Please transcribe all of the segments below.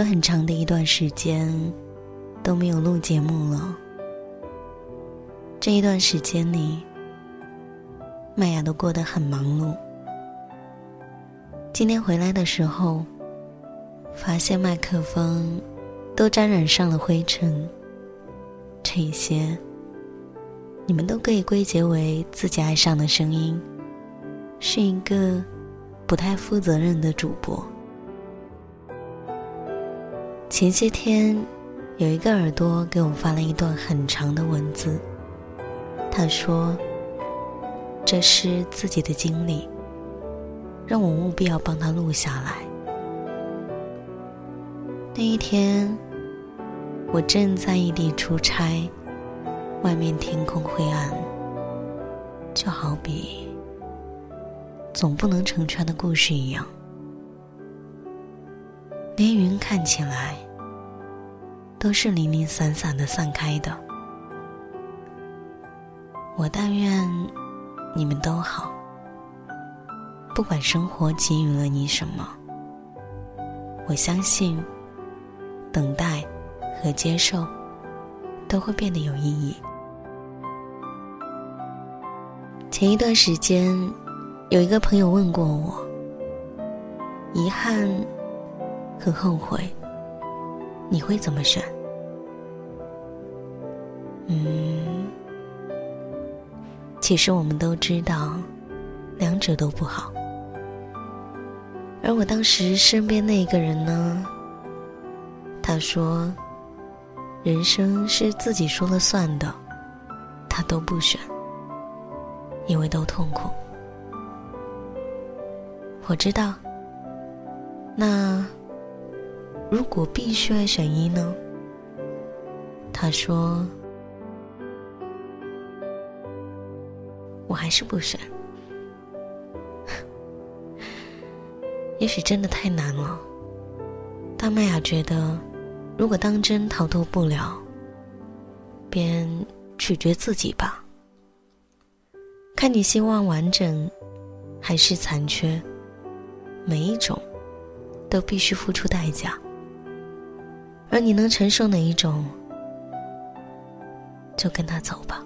有很长的一段时间都没有录节目了。这一段时间里，麦雅都过得很忙碌。今天回来的时候，发现麦克风都沾染上了灰尘。这些，你们都可以归结为自己爱上的声音，是一个不太负责任的主播。前些天，有一个耳朵给我发了一段很长的文字。他说：“这是自己的经历，让我务必要帮他录下来。”那一天，我正在异地出差，外面天空灰暗，就好比总不能成全的故事一样。连云看起来都是零零散散的散开的。我但愿你们都好，不管生活给予了你什么，我相信等待和接受都会变得有意义。前一段时间，有一个朋友问过我，遗憾。很后悔，你会怎么选？嗯，其实我们都知道，两者都不好。而我当时身边那一个人呢，他说，人生是自己说了算的，他都不选，因为都痛苦。我知道，那。如果必须要选一呢？他说：“我还是不选。也许真的太难了。”大麦雅觉得，如果当真逃脱不了，便取决自己吧。看你希望完整，还是残缺，每一种都必须付出代价。而你能承受哪一种，就跟他走吧。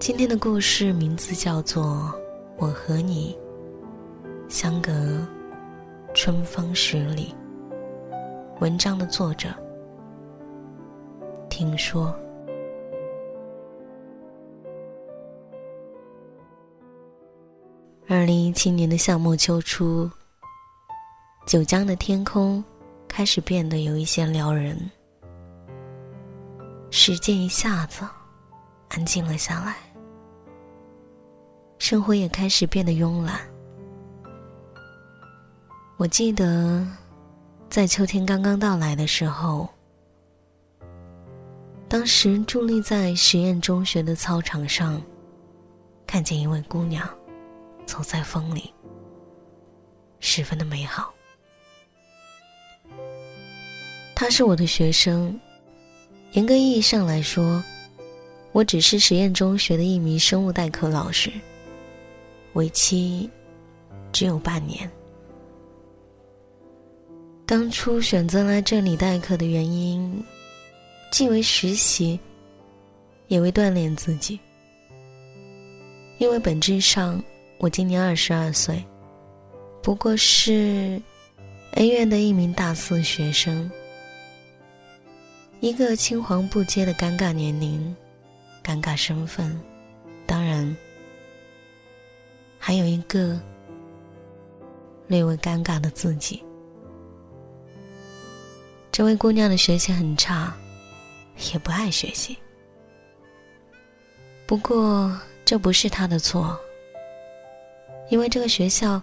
今天的故事名字叫做《我和你相隔春风十里》。文章的作者听说，二零一七年的夏末秋初，九江的天空开始变得有一些撩人，时间一下子安静了下来。生活也开始变得慵懒。我记得，在秋天刚刚到来的时候，当时伫立在实验中学的操场上，看见一位姑娘走在风里，十分的美好。他是我的学生，严格意义上来说，我只是实验中学的一名生物代课老师。为期只有半年。当初选择来这里代课的原因，既为实习，也为锻炼自己。因为本质上，我今年二十二岁，不过是 A 院的一名大四学生，一个青黄不接的尴尬年龄，尴尬身份，当然。还有一个略微尴尬的自己。这位姑娘的学习很差，也不爱学习。不过这不是她的错，因为这个学校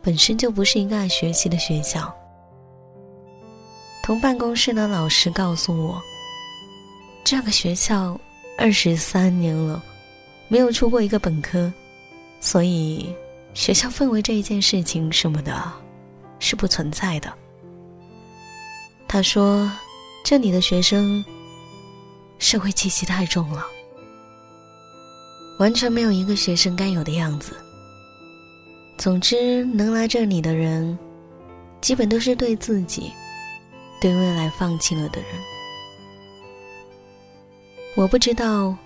本身就不是一个爱学习的学校。同办公室的老师告诉我，这个学校二十三年了，没有出过一个本科。所以，学校氛围这一件事情什么的，是不存在的。他说：“这里的学生社会气息太重了，完全没有一个学生该有的样子。总之，能来这里的人，基本都是对自己、对未来放弃了的人。我不知道，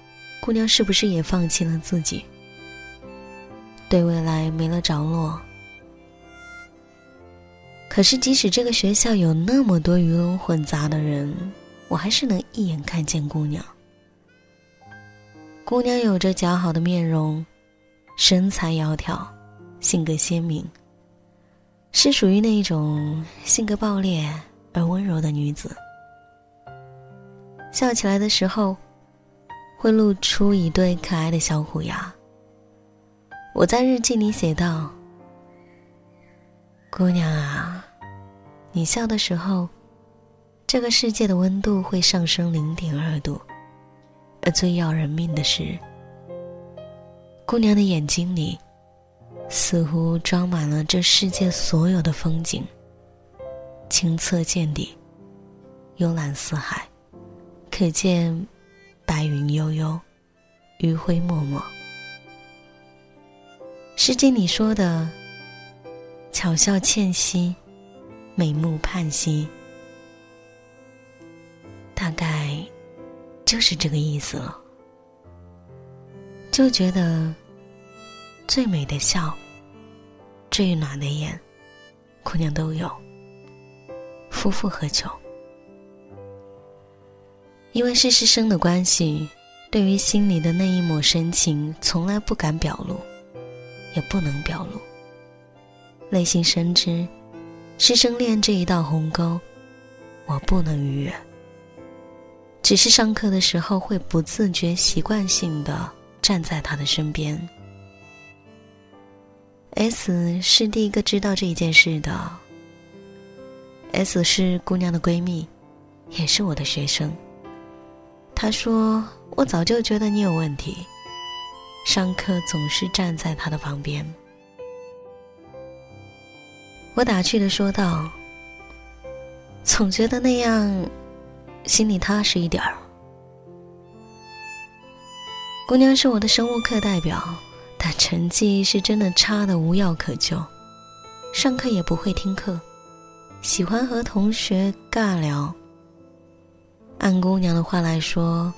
姑娘是不是也放弃了自己。”对未来没了着落。可是，即使这个学校有那么多鱼龙混杂的人，我还是能一眼看见姑娘。姑娘有着姣好的面容，身材窈窕，性格鲜明，是属于那种性格暴烈而温柔的女子。笑起来的时候，会露出一对可爱的小虎牙。我在日记里写道：“姑娘啊，你笑的时候，这个世界的温度会上升零点二度。而最要人命的是，姑娘的眼睛里，似乎装满了这世界所有的风景，清澈见底，幽蓝似海，可见白云悠悠，余晖脉脉。”诗经里说的“巧笑倩兮，美目盼兮”，大概就是这个意思了。就觉得最美的笑、最暖的眼，姑娘都有。夫妇何求？因为是师生的关系，对于心里的那一抹深情，从来不敢表露。也不能表露。内心深知，师生恋这一道鸿沟，我不能逾越。只是上课的时候会不自觉、习惯性的站在他的身边。S 是第一个知道这一件事的。S 是姑娘的闺蜜，也是我的学生。她说：“我早就觉得你有问题。”上课总是站在她的旁边，我打趣的说道：“总觉得那样，心里踏实一点儿。”姑娘是我的生物课代表，但成绩是真的差的无药可救，上课也不会听课，喜欢和同学尬聊。按姑娘的话来说，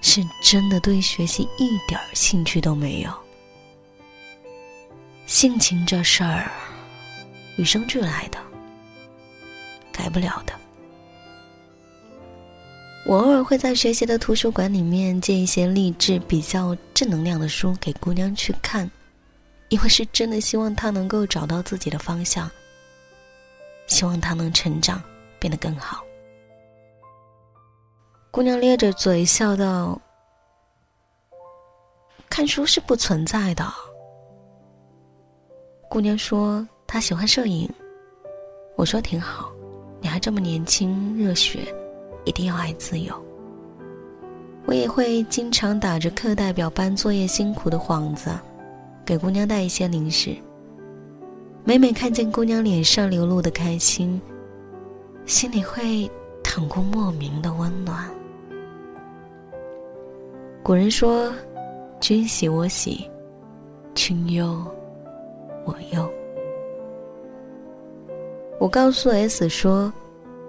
是真的对学习一点兴趣都没有。性情这事儿，与生俱来的，改不了的。我偶尔会在学习的图书馆里面借一些励志、比较正能量的书给姑娘去看，因为是真的希望她能够找到自己的方向，希望她能成长，变得更好。姑娘咧着嘴笑道：“看书是不存在的。”姑娘说她喜欢摄影，我说挺好，你还这么年轻热血。一定要爱自由。我也会经常打着课代表班作业辛苦的幌子，给姑娘带一些零食。每每看见姑娘脸上流露的开心，心里会淌过莫名的温暖。古人说：“君喜我喜，君忧我忧。”我告诉 S 说：“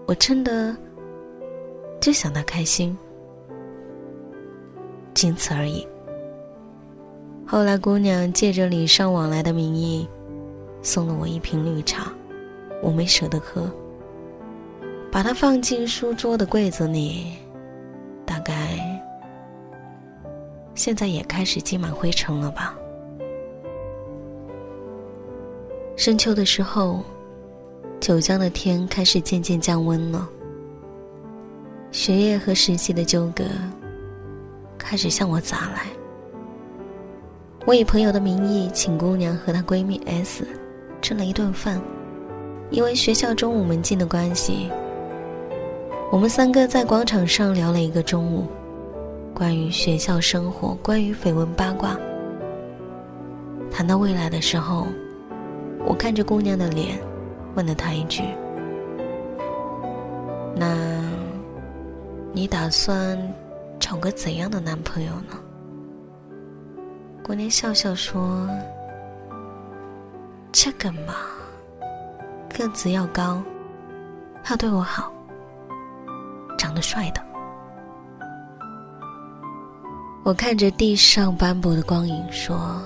我真的。”就想他开心，仅此而已。后来，姑娘借着礼尚往来的名义，送了我一瓶绿茶，我没舍得喝，把它放进书桌的柜子里，大概现在也开始积满灰尘了吧。深秋的时候，九江的天开始渐渐降温了。学业和实习的纠葛开始向我砸来。我以朋友的名义请姑娘和她闺蜜 S 吃了一顿饭，因为学校中午门禁的关系，我们三个在广场上聊了一个中午，关于学校生活，关于绯闻八卦。谈到未来的时候，我看着姑娘的脸，问了她一句：“那？”你打算找个怎样的男朋友呢？姑娘笑笑说：“这个嘛，个子要高，要对我好，长得帅的。”我看着地上斑驳的光影说：“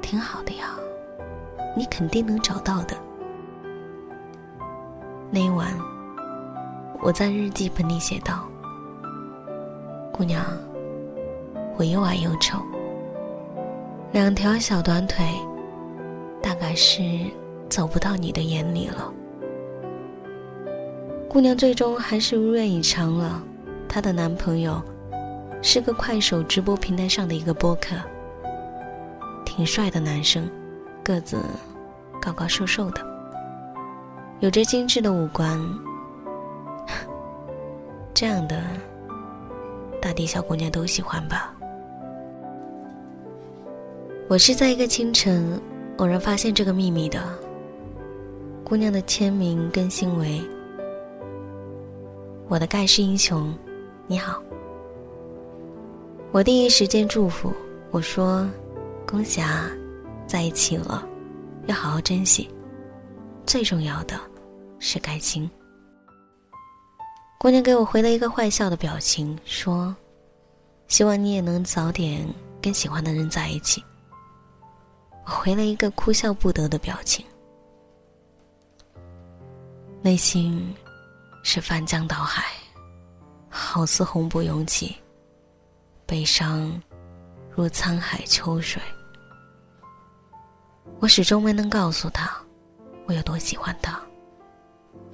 挺好的呀，你肯定能找到的。”那一晚。我在日记本里写道：“姑娘，我又矮又丑，两条小短腿，大概是走不到你的眼里了。”姑娘最终还是如愿以偿了，她的男朋友是个快手直播平台上的一个播客，挺帅的男生，个子高高瘦瘦的，有着精致的五官。这样的大地小姑娘都喜欢吧？我是在一个清晨偶然发现这个秘密的。姑娘的签名更新为“我的盖世英雄，你好”。我第一时间祝福我说：“恭喜啊，在一起了，要好好珍惜。最重要的是感情。”姑娘给我回了一个坏笑的表情，说：“希望你也能早点跟喜欢的人在一起。”回了一个哭笑不得的表情，内心是翻江倒海，好似洪波涌起，悲伤如沧海秋水。我始终没能告诉他，我有多喜欢他，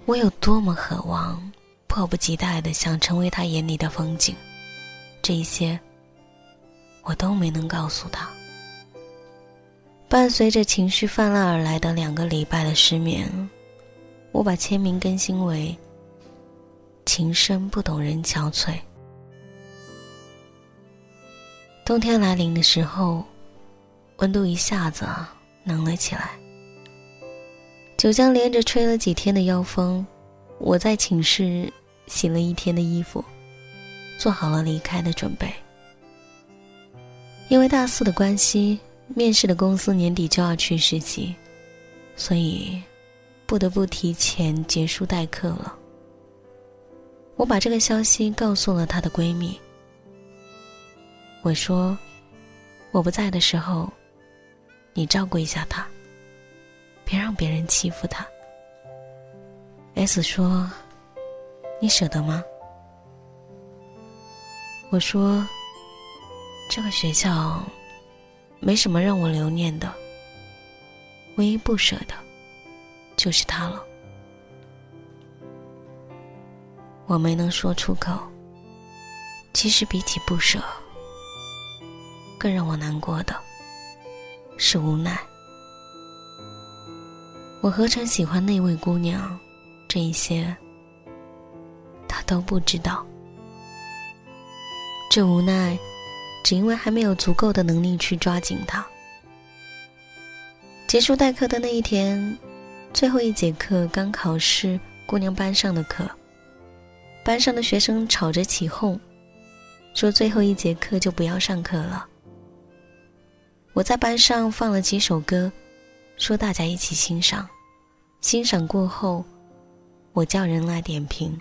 我有多么渴望。迫不及待的想成为他眼里的风景，这一些我都没能告诉他。伴随着情绪泛滥而来的两个礼拜的失眠，我把签名更新为“情深不懂人憔悴”。冬天来临的时候，温度一下子冷了起来。九江连着吹了几天的妖风，我在寝室。洗了一天的衣服，做好了离开的准备。因为大四的关系，面试的公司年底就要去实习，所以不得不提前结束代课了。我把这个消息告诉了她的闺蜜，我说：“我不在的时候，你照顾一下她，别让别人欺负她。” S 说：“你舍得吗？”我说：“这个学校没什么让我留念的，唯一不舍的，就是他了。”我没能说出口。其实比起不舍，更让我难过的是无奈。我何曾喜欢那位姑娘？这一些，他都不知道。这无奈，只因为还没有足够的能力去抓紧他。结束代课的那一天，最后一节课刚考试，姑娘班上的课，班上的学生吵着起哄，说最后一节课就不要上课了。我在班上放了几首歌，说大家一起欣赏，欣赏过后。我叫人来点评，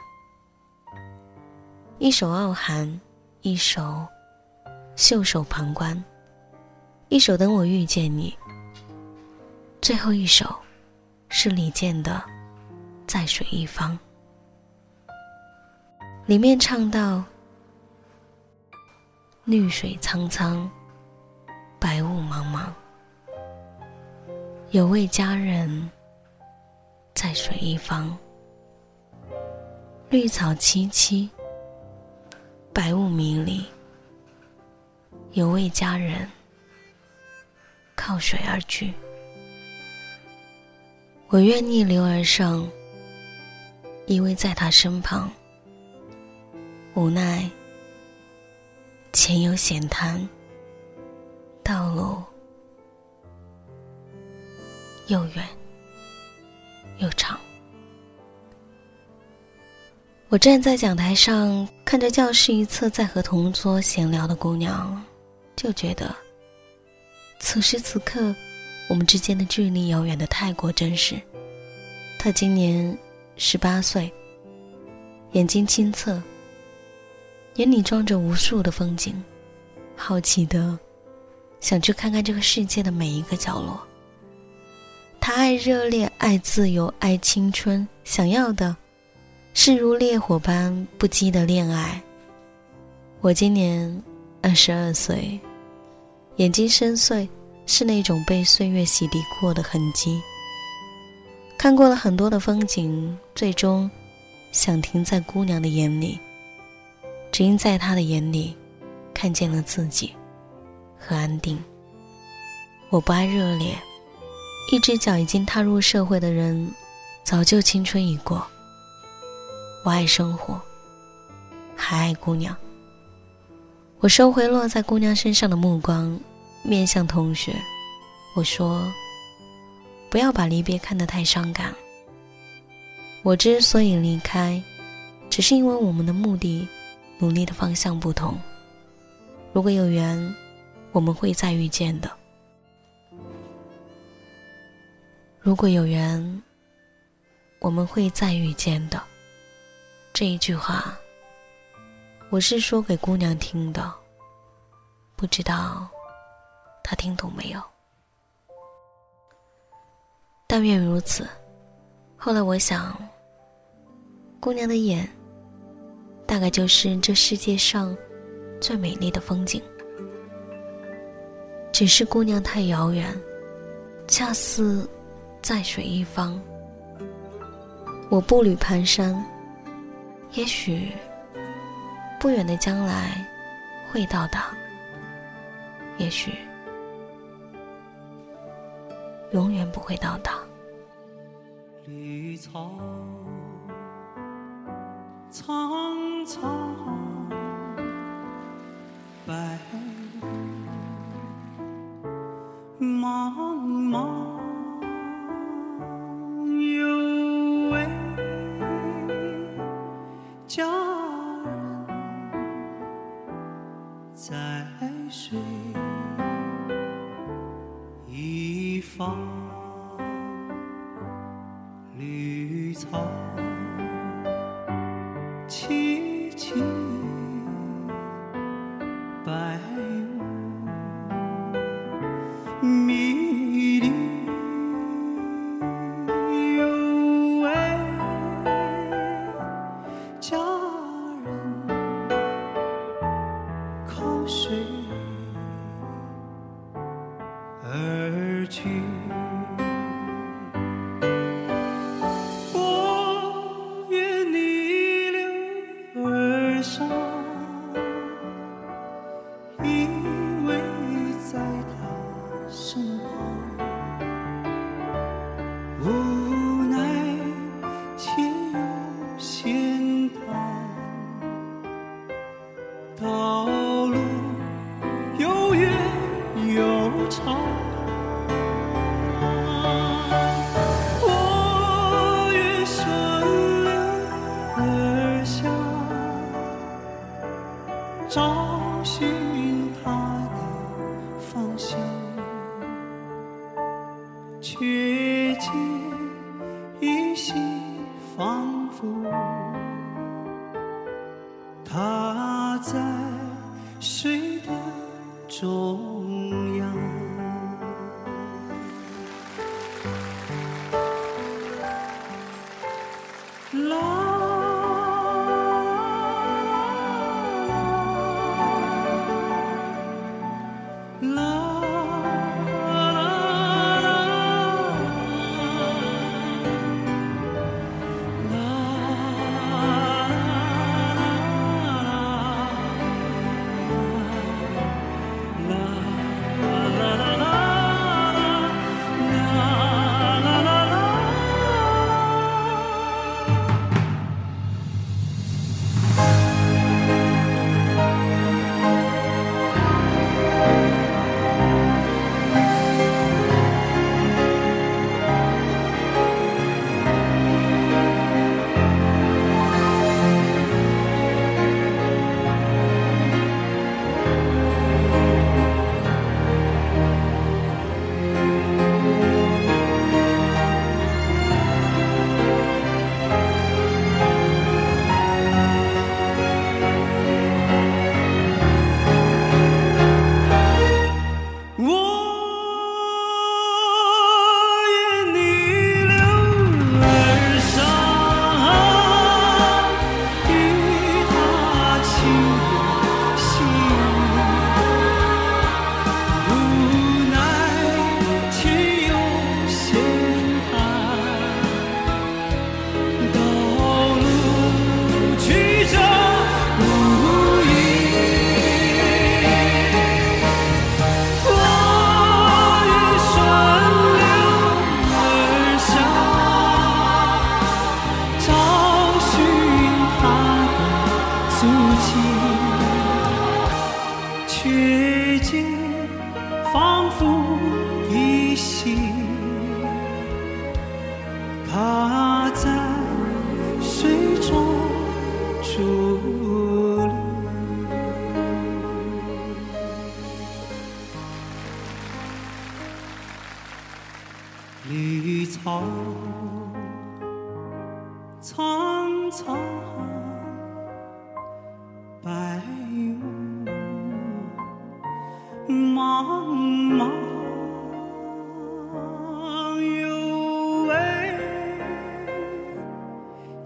一首《傲寒》，一首《袖手旁观》，一首《等我遇见你》，最后一首是李健的《在水一方》。里面唱到：“绿水苍苍，白雾茫茫，有位佳人在水一方。”绿草萋萋，白雾迷离。有位佳人靠水而居，我愿逆流而上，依偎在他身旁。无奈前有险滩，道路又远又长。我站在讲台上，看着教室一侧在和同桌闲聊的姑娘，就觉得，此时此刻，我们之间的距离遥远的太过真实。他今年十八岁，眼睛清澈，眼里装着无数的风景，好奇的想去看看这个世界的每一个角落。他爱热烈，爱自由，爱青春，想要的。是如烈火般不羁的恋爱。我今年二十二岁，眼睛深邃，是那种被岁月洗涤过的痕迹。看过了很多的风景，最终想停在姑娘的眼里，只因在她的眼里看见了自己和安定。我不爱热烈，一只脚已经踏入社会的人，早就青春已过。我爱生活，还爱姑娘。我收回落在姑娘身上的目光，面向同学，我说：“不要把离别看得太伤感。我之所以离开，只是因为我们的目的、努力的方向不同。如果有缘，我们会再遇见的。如果有缘，我们会再遇见的。”这一句话，我是说给姑娘听的，不知道她听懂没有？但愿如此。后来我想，姑娘的眼，大概就是这世界上最美丽的风景。只是姑娘太遥远，恰似在水一方。我步履蹒跚。也许，不远的将来会到达；也许，永远不会到达。绿草苍苍，白。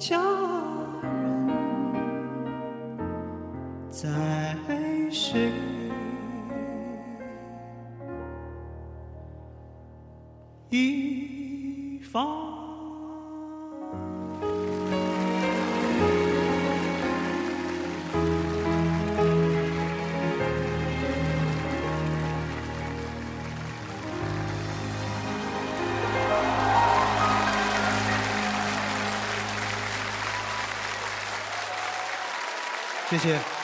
佳人在谁。一方。谢谢。